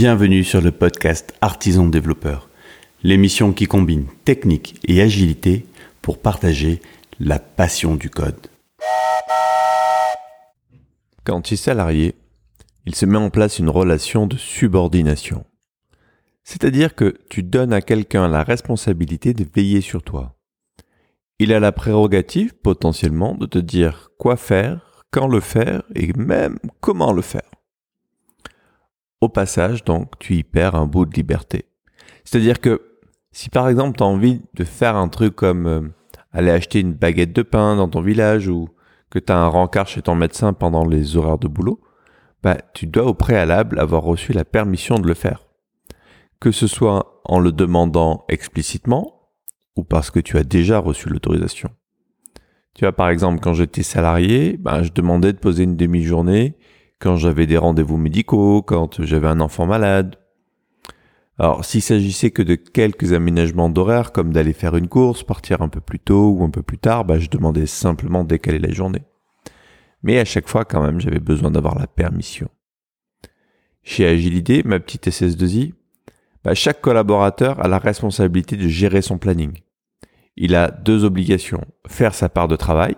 Bienvenue sur le podcast Artisan Développeur, l'émission qui combine technique et agilité pour partager la passion du code. Quand tu es salarié, il se met en place une relation de subordination. C'est-à-dire que tu donnes à quelqu'un la responsabilité de veiller sur toi. Il a la prérogative potentiellement de te dire quoi faire, quand le faire et même comment le faire. Au passage, donc, tu y perds un bout de liberté. C'est-à-dire que si par exemple tu as envie de faire un truc comme euh, aller acheter une baguette de pain dans ton village ou que tu as un rencard chez ton médecin pendant les horaires de boulot, bah, tu dois au préalable avoir reçu la permission de le faire. Que ce soit en le demandant explicitement ou parce que tu as déjà reçu l'autorisation. Tu vois, par exemple, quand j'étais salarié, ben, je demandais de poser une demi-journée quand j'avais des rendez-vous médicaux, quand j'avais un enfant malade. Alors, s'il s'agissait que de quelques aménagements d'horaire, comme d'aller faire une course, partir un peu plus tôt ou un peu plus tard, ben, je demandais simplement décaler la journée. Mais à chaque fois, quand même, j'avais besoin d'avoir la permission. Chez Agilité, ma petite SS2I, ben, chaque collaborateur a la responsabilité de gérer son planning il a deux obligations. Faire sa part de travail,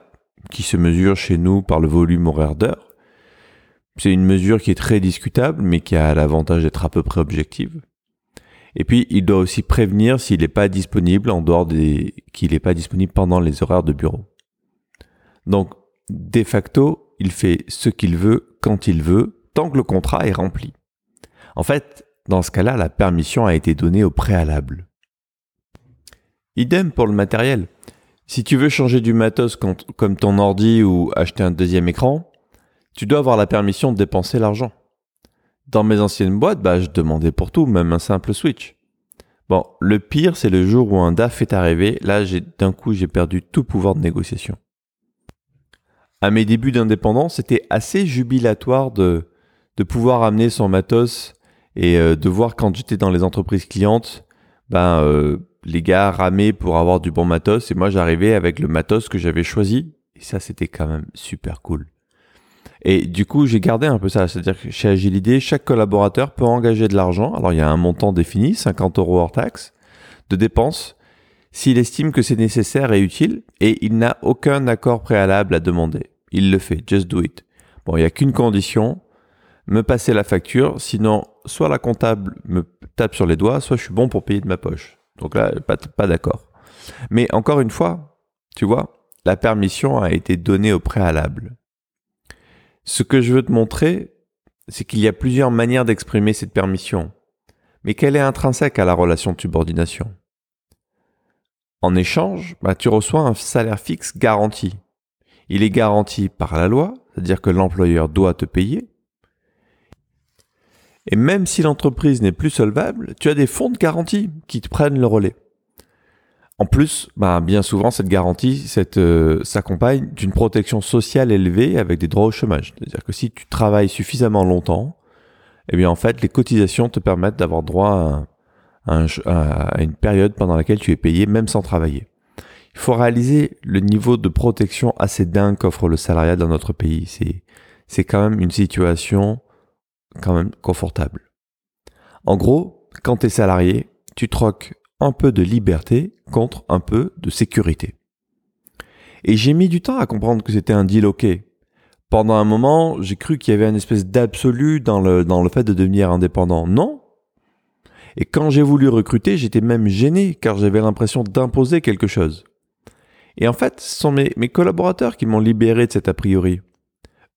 qui se mesure chez nous par le volume horaire d'heures. C'est une mesure qui est très discutable, mais qui a l'avantage d'être à peu près objective. Et puis, il doit aussi prévenir s'il n'est pas disponible en dehors des, qu'il n'est pas disponible pendant les horaires de bureau. Donc, de facto, il fait ce qu'il veut, quand il veut, tant que le contrat est rempli. En fait, dans ce cas-là, la permission a été donnée au préalable. Idem pour le matériel. Si tu veux changer du matos comme ton ordi ou acheter un deuxième écran, tu dois avoir la permission de dépenser l'argent. Dans mes anciennes boîtes, bah, je demandais pour tout, même un simple switch. Bon, le pire, c'est le jour où un DAF est arrivé. Là, d'un coup, j'ai perdu tout pouvoir de négociation. À mes débuts d'indépendance, c'était assez jubilatoire de, pouvoir amener son matos et euh, de voir quand j'étais dans les entreprises clientes, ben, euh, les gars ramaient pour avoir du bon matos et moi j'arrivais avec le matos que j'avais choisi et ça c'était quand même super cool. Et du coup j'ai gardé un peu ça, c'est-à-dire que chez Agilité, chaque collaborateur peut engager de l'argent, alors il y a un montant défini, 50 euros hors taxe, de dépenses, s'il estime que c'est nécessaire et utile et il n'a aucun accord préalable à demander. Il le fait, just do it. Bon, il n'y a qu'une condition, me passer la facture, sinon soit la comptable me tape sur les doigts, soit je suis bon pour payer de ma poche. Donc là, pas d'accord. Mais encore une fois, tu vois, la permission a été donnée au préalable. Ce que je veux te montrer, c'est qu'il y a plusieurs manières d'exprimer cette permission, mais qu'elle est intrinsèque à la relation de subordination. En échange, bah, tu reçois un salaire fixe garanti. Il est garanti par la loi, c'est-à-dire que l'employeur doit te payer, et même si l'entreprise n'est plus solvable, tu as des fonds de garantie qui te prennent le relais. En plus, bah, bien souvent, cette garantie euh, s'accompagne d'une protection sociale élevée avec des droits au chômage. C'est-à-dire que si tu travailles suffisamment longtemps, eh bien, en fait, les cotisations te permettent d'avoir droit à, une période pendant laquelle tu es payé même sans travailler. Il faut réaliser le niveau de protection assez dingue qu'offre le salariat dans notre pays. C'est, c'est quand même une situation quand même confortable. En gros, quand tu es salarié, tu troques un peu de liberté contre un peu de sécurité. Et j'ai mis du temps à comprendre que c'était un deal ok. Pendant un moment, j'ai cru qu'il y avait une espèce d'absolu dans le, dans le fait de devenir indépendant. Non. Et quand j'ai voulu recruter, j'étais même gêné car j'avais l'impression d'imposer quelque chose. Et en fait, ce sont mes, mes collaborateurs qui m'ont libéré de cet a priori.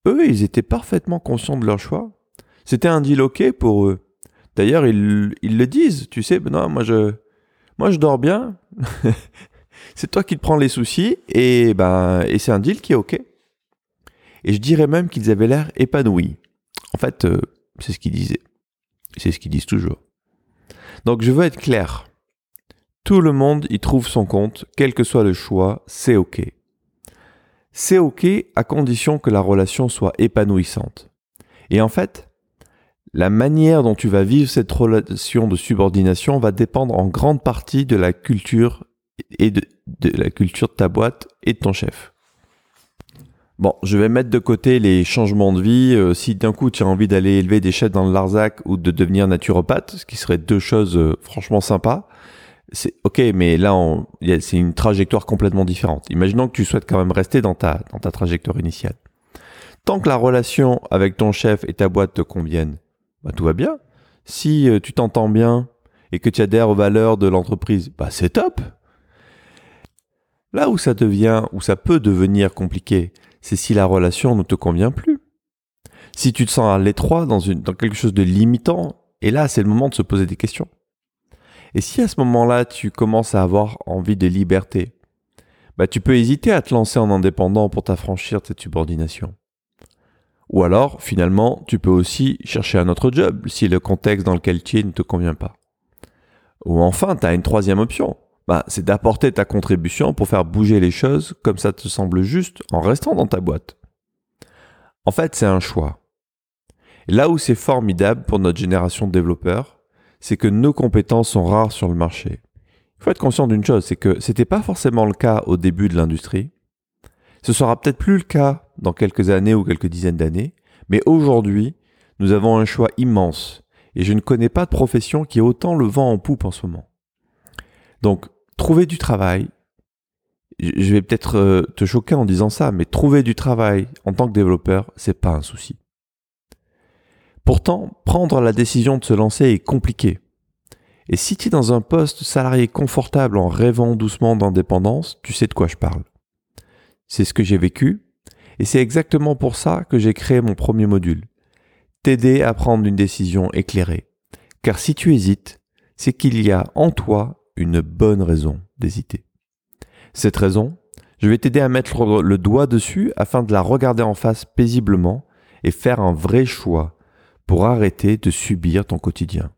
Eux, ils étaient parfaitement conscients de leur choix c'était un deal ok pour eux. D'ailleurs, ils, ils le disent, tu sais, non, moi je, moi je dors bien. c'est toi qui te prends les soucis et ben et c'est un deal qui est ok. Et je dirais même qu'ils avaient l'air épanouis. En fait, euh, c'est ce qu'ils disaient. C'est ce qu'ils disent toujours. Donc je veux être clair. Tout le monde y trouve son compte, quel que soit le choix, c'est ok. C'est ok à condition que la relation soit épanouissante. Et en fait, la manière dont tu vas vivre cette relation de subordination va dépendre en grande partie de la culture et de, la culture de ta boîte et de ton chef. Bon, je vais mettre de côté les changements de vie. Euh, si d'un coup tu as envie d'aller élever des chèvres dans le Larzac ou de devenir naturopathe, ce qui serait deux choses euh, franchement sympas, c'est ok, mais là c'est une trajectoire complètement différente. Imaginons que tu souhaites quand même rester dans ta, dans ta trajectoire initiale. Tant que la relation avec ton chef et ta boîte te conviennent, bah, tout va bien. Si euh, tu t'entends bien et que tu adhères aux valeurs de l'entreprise, bah, c'est top. Là où ça devient, où ça peut devenir compliqué, c'est si la relation ne te convient plus. Si tu te sens à l'étroit dans, dans quelque chose de limitant, et là, c'est le moment de se poser des questions. Et si à ce moment-là, tu commences à avoir envie de liberté, bah, tu peux hésiter à te lancer en indépendant pour t'affranchir de cette subordination. Ou alors, finalement, tu peux aussi chercher un autre job si le contexte dans lequel tu es ne te convient pas. Ou enfin, tu as une troisième option. Bah, c'est d'apporter ta contribution pour faire bouger les choses comme ça te semble juste en restant dans ta boîte. En fait, c'est un choix. là où c'est formidable pour notre génération de développeurs, c'est que nos compétences sont rares sur le marché. Il faut être conscient d'une chose, c'est que c'était pas forcément le cas au début de l'industrie. Ce sera peut-être plus le cas dans quelques années ou quelques dizaines d'années, mais aujourd'hui, nous avons un choix immense et je ne connais pas de profession qui ait autant le vent en poupe en ce moment. Donc, trouver du travail, je vais peut-être euh, te choquer en disant ça, mais trouver du travail en tant que développeur, c'est pas un souci. Pourtant, prendre la décision de se lancer est compliqué. Et si tu es dans un poste salarié confortable en rêvant doucement d'indépendance, tu sais de quoi je parle. C'est ce que j'ai vécu, et c'est exactement pour ça que j'ai créé mon premier module. T'aider à prendre une décision éclairée. Car si tu hésites, c'est qu'il y a en toi une bonne raison d'hésiter. Cette raison, je vais t'aider à mettre le doigt dessus afin de la regarder en face paisiblement et faire un vrai choix pour arrêter de subir ton quotidien.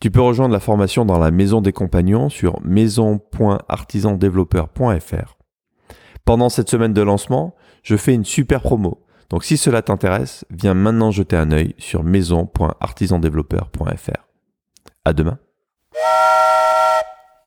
Tu peux rejoindre la formation dans la maison des compagnons sur maison.artisandéveloppeur.fr. Pendant cette semaine de lancement, je fais une super promo. Donc si cela t'intéresse, viens maintenant jeter un œil sur maison.artisandéveloppeur.fr. À demain.